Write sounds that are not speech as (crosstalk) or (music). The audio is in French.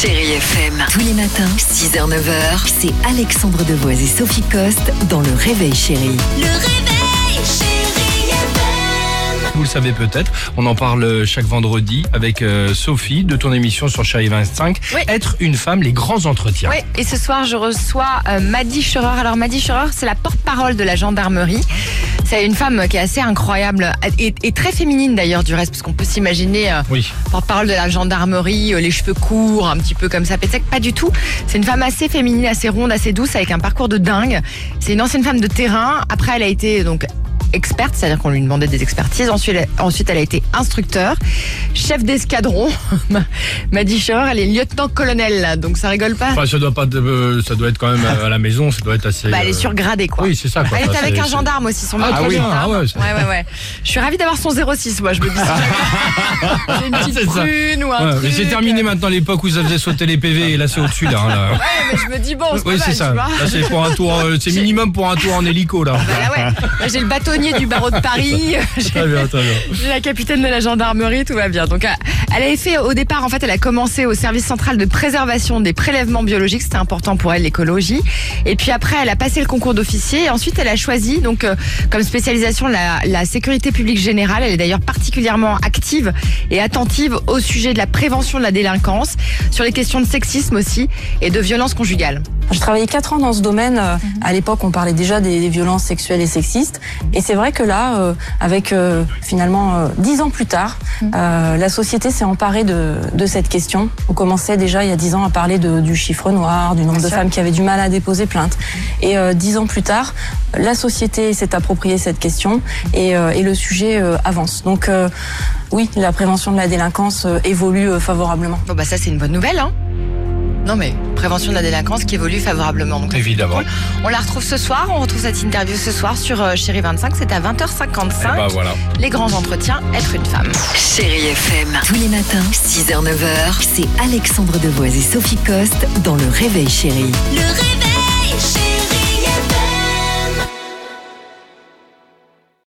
Chérie FM. Tous les matins, 6h, 9h, c'est Alexandre Devoise et Sophie Coste dans Le Réveil Chérie. Le réveil, chérie FM. Vous le savez peut-être, on en parle chaque vendredi avec euh, Sophie de ton émission sur Chérie 25. Oui. Être une femme, les grands entretiens. Oui, et ce soir, je reçois euh, Maddy Scherer. Alors, Maddy Scherer, c'est la porte-parole de la gendarmerie. C'est une femme qui est assez incroyable et, et très féminine d'ailleurs du reste, parce qu'on peut s'imaginer euh, Oui. porte-parole de la gendarmerie, euh, les cheveux courts, un petit peu comme ça, pétec, pas du tout. C'est une femme assez féminine, assez ronde, assez douce, avec un parcours de dingue. C'est une ancienne femme de terrain. Après, elle a été donc experte, c'est-à-dire qu'on lui demandait des expertises. Ensuite, elle, ensuite, elle a été instructeur, chef d'escadron. (laughs) Maddy Scherer, elle est lieutenant-colonel, donc ça rigole pas. Enfin, ça doit pas, euh, ça doit être quand même à la maison, ça doit être assez. Bah, elle est euh, surgradée, quoi. Oui, c'est ça. Quoi. Elle est avec un gendarme aussi, son Ah autre oui, ah ouais, ouais, ouais, ouais. Je suis ravie d'avoir son 06, moi, je me dis. (laughs) J'ai une petite ça. prune ou un Ouais, truc. mais c'est terminé maintenant l'époque où ça faisait sauter les PV et là c'est au-dessus là. hein, là. Ouais, mais je me dis, bon, c'est Oui, c'est ça. Là, c'est pour un tour, euh, c'est minimum pour un tour en hélico là. Bah là, ouais. J'ai le du barreau de Paris. (laughs) Très bien, très bien. j'ai (laughs) la capitaine de la gendarmerie, tout va bien. Donc, euh, elle avait fait au départ, en fait, elle a commencé au service central de préservation des prélèvements biologiques. C'était important pour elle, l'écologie. Et puis après, elle a passé le concours d'officier. Et ensuite, elle a choisi, donc, euh, comme spécialisation, la, la sécurité publique générale. Elle est d'ailleurs particulièrement active et attentive au sujet de la prévention de la délinquance, sur les questions de sexisme aussi et de violence conjugale. J'ai travaillé quatre ans dans ce domaine. Euh, À l'époque, on parlait déjà des, des violences sexuelles et sexistes. Et c'est vrai que là, euh, avec euh, finalement euh, dix ans plus tard, euh, la société s'est emparée de, de cette question. On commençait déjà il y a dix ans à parler de- du chiffre noir, du nombre de sûr. femmes qui avaient du mal à déposer plainte. Et euh, dix ans plus tard, la société s'est appropriée cette question et, euh, et le sujet euh, avance. Donc euh, oui, la prévention de la délinquance évolue favorablement. Bon, bah, ça, c'est une bonne nouvelle, hein. Non, mais prévention de la délinquance qui évolue favorablement. Donc, Évidemment. cool. On la retrouve ce soir. On retrouve cette interview ce soir sur euh, Chérie 25. C'est à 20h55. Et bah voilà. Les grands entretiens, être une femme. Chérie FM. Tous les matins, 6h, 9h, c'est Alexandre Devoise et Sophie Coste dans Le Réveil Chérie. Le réveil.